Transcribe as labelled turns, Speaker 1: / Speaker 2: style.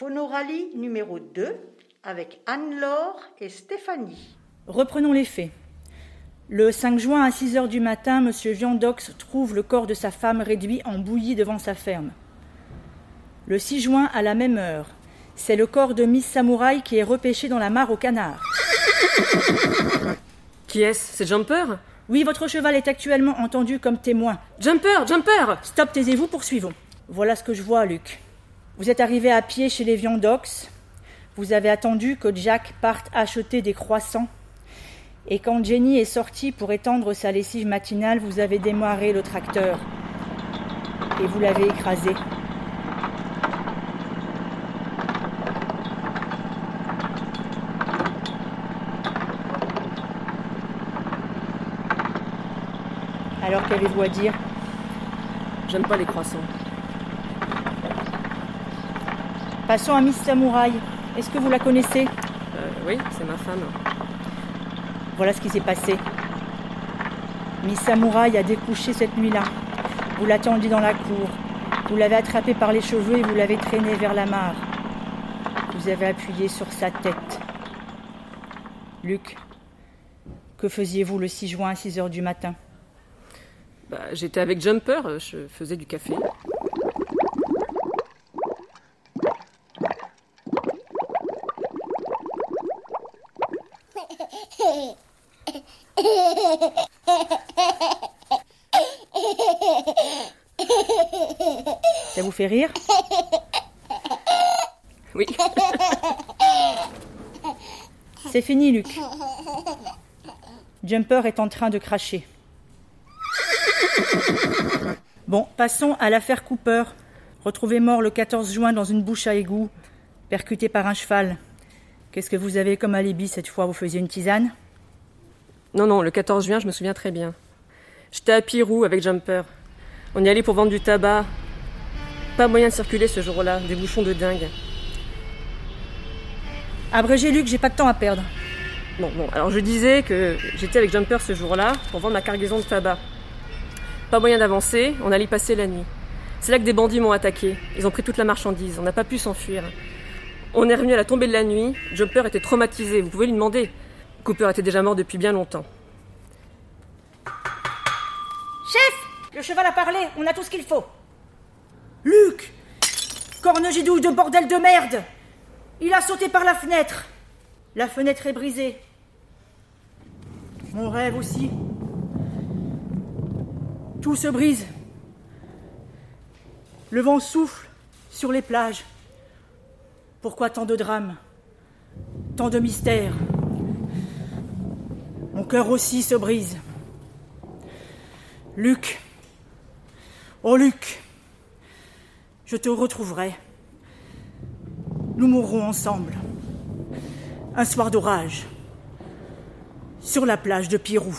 Speaker 1: Phonoralie numéro 2 avec Anne-Laure et Stéphanie.
Speaker 2: Reprenons les faits. Le 5 juin à 6 heures du matin, M. Viandox trouve le corps de sa femme réduit en bouillie devant sa ferme. Le 6 juin, à la même heure, c'est le corps de Miss Samouraï qui est repêché dans la mare au canard.
Speaker 3: Qui est-ce? C'est Jumper?
Speaker 2: Oui, votre cheval est actuellement entendu comme témoin.
Speaker 3: Jumper Jumper
Speaker 2: Stop, taisez-vous, poursuivons. Voilà ce que je vois, Luc. Vous êtes arrivé à pied chez les Viandox. Vous avez attendu que Jack parte acheter des croissants. Et quand Jenny est sortie pour étendre sa lessive matinale, vous avez démarré le tracteur. Et vous l'avez écrasé. Alors qu'avez-vous à dire?
Speaker 3: J'aime pas les croissants.
Speaker 2: Passons à Miss Samouraï. Est-ce que vous la connaissez?
Speaker 3: Euh, oui, c'est ma femme.
Speaker 2: Voilà ce qui s'est passé. Miss Samouraï a découché cette nuit-là. Vous l'attendiez dans la cour. Vous l'avez attrapé par les cheveux et vous l'avez traîné vers la mare. Vous avez appuyé sur sa tête. Luc, que faisiez-vous le 6 juin à 6 heures du matin?
Speaker 3: Bah, j'étais avec Jumper, euh, je faisais du café.
Speaker 2: Ça vous fait rire?
Speaker 3: Oui.
Speaker 2: C'est fini, Luc. Jumper est en train de cracher. Bon, passons à l'affaire Cooper. Retrouvé mort le 14 juin dans une bouche à égout, percuté par un cheval. Qu'est-ce que vous avez comme alibi cette fois? Vous faisiez une tisane?
Speaker 3: Non, non, le 14 juin, je me souviens très bien. J'étais à Pirou avec Jumper. On y allait pour vendre du tabac. Pas moyen de circuler ce jour-là, des bouchons de dingue.
Speaker 2: Abrégé, Luc, j'ai pas de temps à perdre.
Speaker 3: Bon, bon, alors je disais que j'étais avec Jumper ce jour-là pour vendre ma cargaison de tabac. Pas moyen d'avancer, on allait y passer la nuit. C'est là que des bandits m'ont attaqué. Ils ont pris toute la marchandise, on n'a pas pu s'enfuir. On est revenu à la tombée de la nuit, Jumper était traumatisé, vous pouvez lui demander. Cooper était déjà mort depuis bien longtemps.
Speaker 2: Chef Le cheval a parlé, on a tout ce qu'il faut. Luc Cornegidouille de bordel de merde Il a sauté par la fenêtre. La fenêtre est brisée. Mon rêve aussi. Tout se brise. Le vent souffle sur les plages. Pourquoi tant de drames Tant de mystères? Mon cœur aussi se brise. Luc, oh Luc, je te retrouverai. Nous mourrons ensemble. Un soir d'orage, sur la plage de Pirou.